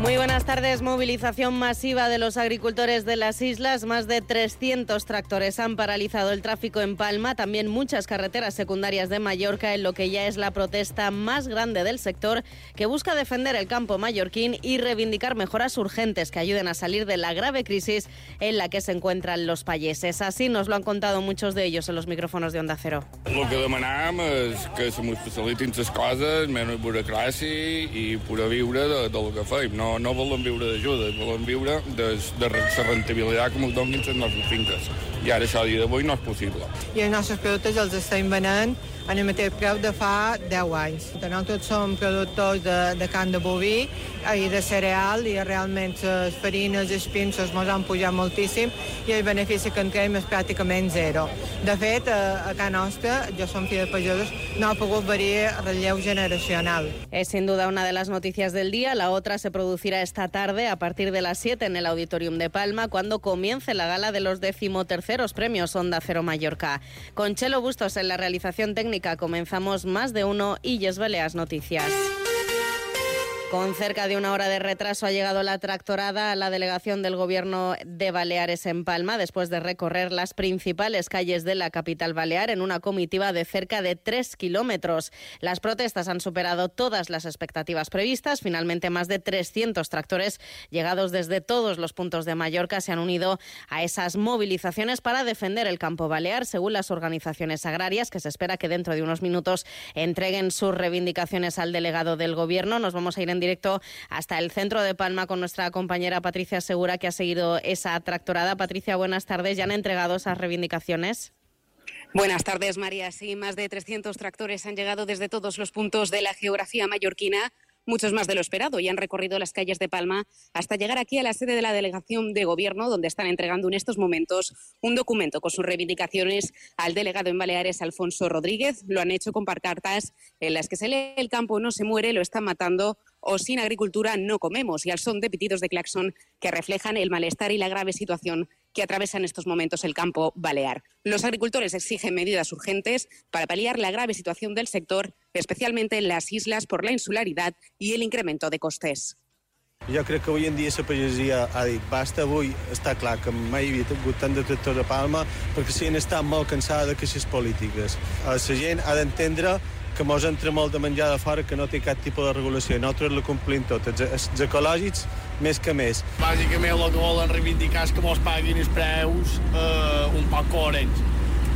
Muy buenas tardes. Movilización masiva de los agricultores de las islas. Más de 300 tractores han paralizado el tráfico en Palma. También muchas carreteras secundarias de Mallorca en lo que ya es la protesta más grande del sector que busca defender el campo mallorquín y reivindicar mejoras urgentes que ayuden a salir de la grave crisis en la que se encuentran los payeses. Así nos lo han contado muchos de ellos en los micrófonos de Onda Cero. Lo que és que se mos facilitin les coses, menys burocràcia i poder viure de, de lo que feim. No, no volen viure d'ajuda, volen viure de, de la rentabilitat que ens donin les nostres finques. I ara això a dia d'avui no és possible. I els nostres productes els estem venent en el mateix preu de fa 10 anys. Nosaltres som productors de, de carn de boví i de cereal i realment les farines i els pinços ens han pujat moltíssim i el benefici que en creiem és pràcticament zero. De fet, a, a casa nostra, jo som fill de pagesos, no ha pogut venir relleu generacional. Es sin duda una de las noticias del día. La otra se producirá esta tarde a partir de las 7 en el Auditorium de Palma cuando comience la gala de los decimoterceros premios Onda Cero Mallorca. Con Chelo Bustos en la realización técnica comenzamos más de uno y Yes Baleas Noticias. Con cerca de una hora de retraso ha llegado la tractorada a la delegación del Gobierno de Baleares en Palma después de recorrer las principales calles de la capital balear en una comitiva de cerca de tres kilómetros. Las protestas han superado todas las expectativas previstas. Finalmente, más de 300 tractores llegados desde todos los puntos de Mallorca se han unido a esas movilizaciones para defender el campo balear, según las organizaciones agrarias, que se espera que dentro de unos minutos entreguen sus reivindicaciones al delegado del Gobierno. Nos vamos a ir en directo hasta el centro de Palma con nuestra compañera Patricia Segura, que ha seguido esa tractorada. Patricia, buenas tardes. ¿Ya han entregado esas reivindicaciones? Buenas tardes, María. Sí, más de 300 tractores han llegado desde todos los puntos de la geografía mallorquina muchos más de lo esperado, y han recorrido las calles de Palma hasta llegar aquí a la sede de la delegación de gobierno, donde están entregando en estos momentos un documento con sus reivindicaciones al delegado en Baleares, Alfonso Rodríguez. Lo han hecho con pancartas en las que se lee el campo no se muere, lo están matando o sin agricultura no comemos y al son de pitidos de claxon que reflejan el malestar y la grave situación que atraviesa en estos momentos el campo balear. Los agricultores exigen medidas urgentes para paliar la grave situación del sector, especialmente en las islas por la insularidad y el incremento de costes. Jo crec que avui en dia la pagesia ha dit basta, avui està clar que mai hi havia hagut tant de tractors a Palma perquè s'hi han estat molt cansada de queixes polítiques. La gent ha d'entendre que mos entra molt de menjar de fora que no té cap tipus de regulació. Nosaltres la complim tot, els, els ecològics més que més. Bàsicament el que volen reivindicar és que mos paguin els preus eh, un poc coherents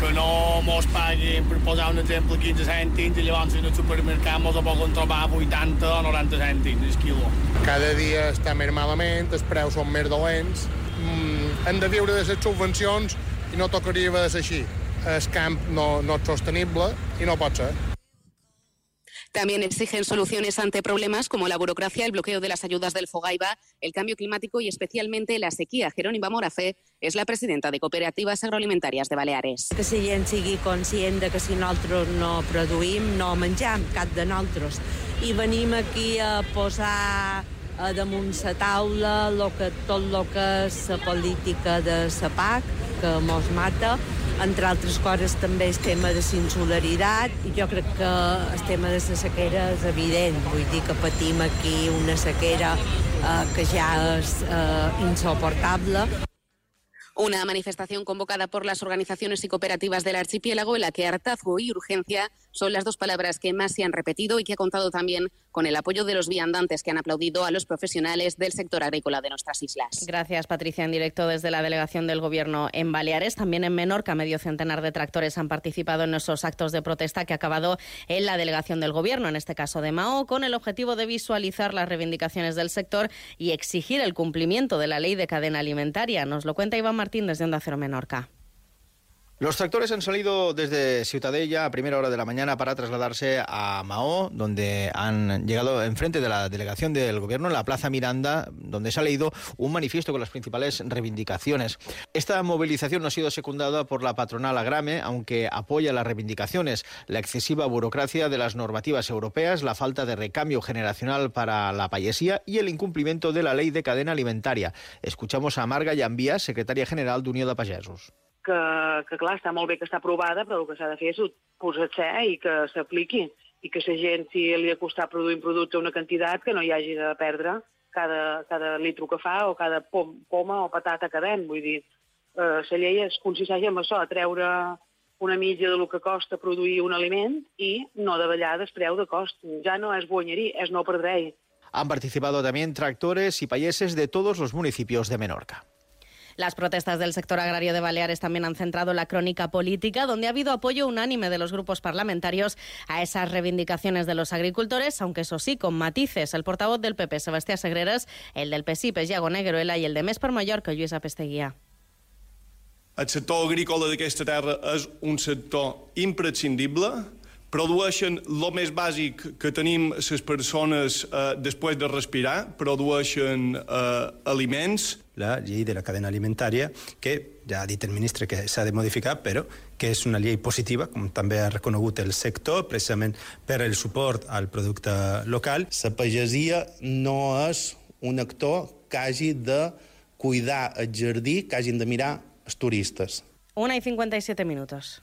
que no mos paguin, per posar un exemple, 15 cèntims i llavors en el supermercat mos ho poden trobar 80 o 90 cèntims el quilo. Cada dia està més malament, els preus són més dolents, mm, hem de viure de les subvencions i no tocaria de ser així. El camp no, no és sostenible i no pot ser. También exigen soluciones ante problemas como la burocracia, el bloqueo de las ayudas del Fogaiba, el cambio climático y especialmente la sequía. Jerónima Morafé és la presidenta de Cooperatives Agroalimentàries de Baleares. Que la gent sigui conscient de que si nosaltres no produïm, no mengem cap de nosaltres. I venim aquí a posar a damunt la taula lo que, tot el que és la política de la PAC, que mos mata, entre altres coses també el tema de insularitat i jo crec que el tema de la sequera és evident, vull dir que patim aquí una sequera eh, que ja és eh, insoportable. Una manifestación convocada por las organizaciones y cooperativas del archipiélago en la que hartazgo y urgencia son las dos palabras que más se han repetido y que ha contado también con el apoyo de los viandantes que han aplaudido a los profesionales del sector agrícola de nuestras islas. Gracias, Patricia. En directo desde la delegación del Gobierno en Baleares. También en Menorca, medio centenar de tractores han participado en esos actos de protesta que ha acabado en la delegación del Gobierno, en este caso de Mao, con el objetivo de visualizar las reivindicaciones del sector y exigir el cumplimiento de la ley de cadena alimentaria. Nos lo cuenta Iván Martín desde Onda Cero Menorca. Los tractores han salido desde Ciutadella a primera hora de la mañana para trasladarse a Mao, donde han llegado enfrente de la delegación del gobierno en la Plaza Miranda, donde se ha leído un manifiesto con las principales reivindicaciones. Esta movilización no ha sido secundada por la patronal Agrame, aunque apoya las reivindicaciones, la excesiva burocracia de las normativas europeas, la falta de recambio generacional para la payesía y el incumplimiento de la ley de cadena alimentaria. Escuchamos a Marga Llambía, secretaria general de Unión de. Que, que clar, està molt bé que està aprovada, però el que s'ha de fer és posar-se i que s'apliqui i que la gent, si li ha costat produir un producte una quantitat, que no hi hagi de perdre cada, cada litro que fa o cada pom, poma o patata que ven. Vull dir, eh, la llei es consisteix en això, a treure una mitja del que costa produir un aliment i no davallar el preu de cost. Ja no és guanyerí, és no perdre. Han participado también tractores y payeses de todos los municipios de Menorca. Las protestas del sector agrario de Baleares también han centrado la crónica política, donde ha habido apoyo unánime de los grupos parlamentarios a esas reivindicaciones de los agricultores, aunque eso sí, con matices. El portavoz del PP, Sebastián Segreras, el del PSI, Yago Negueruela, y el de Més per Mallorca, Lluís. El sector agrícola d'aquesta terra és un sector imprescindible produeixen el més bàsic que tenim les persones eh, després de respirar, produeixen eh, aliments. La llei de la cadena alimentària, que ja ha dit el ministre que s'ha de modificar, però que és una llei positiva, com també ha reconegut el sector, precisament per el suport al producte local. La pagesia no és un actor que hagi de cuidar el jardí, que hagin de mirar els turistes. Una y 57 minutos.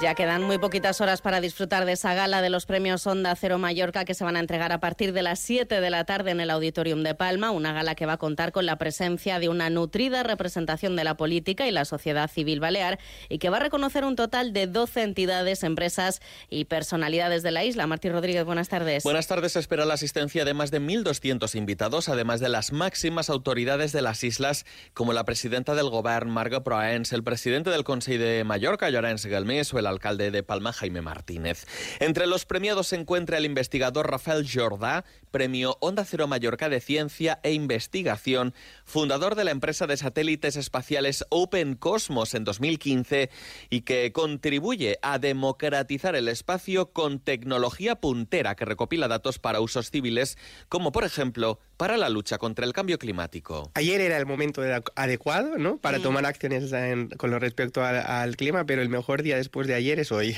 Ya quedan muy poquitas horas para disfrutar de esa gala de los premios Onda Cero Mallorca que se van a entregar a partir de las 7 de la tarde en el Auditorium de Palma, una gala que va a contar con la presencia de una nutrida representación de la política y la sociedad civil balear y que va a reconocer un total de 12 entidades, empresas y personalidades de la isla. Martín Rodríguez, buenas tardes. Buenas tardes. Se espera la asistencia de más de 1.200 invitados, además de las máximas autoridades de las islas, como la presidenta del Gobierno, Marga Proaens, el presidente del Consejo de Mallorca, Llorenç Galmés, el alcalde de Palma, Jaime Martínez. Entre los premiados se encuentra el investigador Rafael Jordá, premio Onda Cero Mallorca de Ciencia e Investigación, fundador de la empresa de satélites espaciales Open Cosmos en 2015 y que contribuye a democratizar el espacio con tecnología puntera que recopila datos para usos civiles, como por ejemplo para la lucha contra el cambio climático. Ayer era el momento adecuado ¿no? para tomar acciones con lo respecto al, clima, pero el mejor día después de ayer es hoy.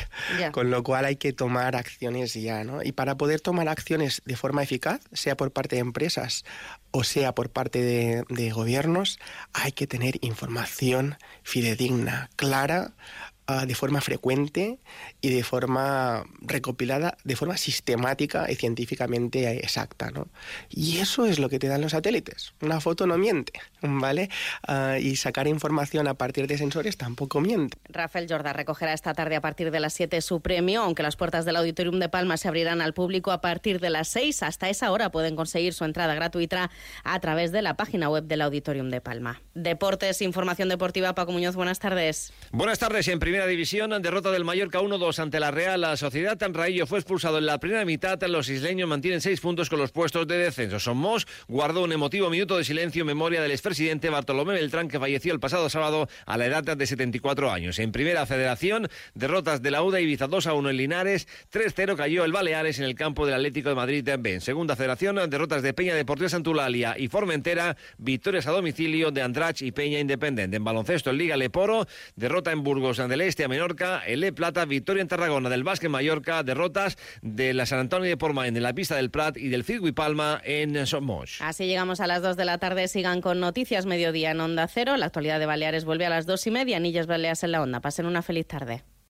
Con lo cual hay que tomar acciones ya. ¿no? Y para poder tomar acciones de forma eficaz, sea por parte de empresas o sea por parte de, de gobiernos, hay que tener información fidedigna, clara, uh, de forma frecuente y de forma recopilada, de forma sistemática y científicamente exacta. ¿no? Y eso es lo que te dan los satélites. Una foto no miente, ¿vale? Uh, y sacar información a partir de sensores tampoco miente. Rafael Jordá recogerá esta tarde a partir de las 7 su premio, aunque las puertas del Auditorium de Palma se abrirán al público a partir de las 6. Hasta esa hora pueden conseguir su entrada gratuita a través de la página web del Auditorium de Palma. Deportes, información deportiva, Paco Muñoz, buenas tardes. Buenas tardes. En primera división, derrota del Mallorca 1-2 ante la Real. La Sociedad Tanraillo fue expulsado en la primera mitad. Los isleños mantienen seis puntos con los puestos de descenso. Somos guardó un emotivo minuto de silencio en memoria del expresidente Bartolomé Beltrán, que falleció el pasado sábado a la edad de 74 años. En primera federación, derrotas de la UDA Ibiza 2-1 en Linares, 3-0 cayó el Baleares en el campo del Atlético de Madrid En segunda federación, derrotas de Peña Deportiva Santulalia y Formentera, victorias a domicilio de Andrach y Peña Independiente. En baloncesto, en Liga Leporo, derrota en Burgos del Este a Menorca, el E Plata, victoria en Tarragona del Básquet Mallorca, derrotas de la San Antonio de Porma en la pista del Prat y del Circuit Palma en Somos. Así llegamos a las 2 de la tarde. Sigan con Noticias Mediodía en Onda Cero. La actualidad de Baleares vuelve a las 2 y media. Anillas Baleas en la Onda. Pasen una feliz tarde.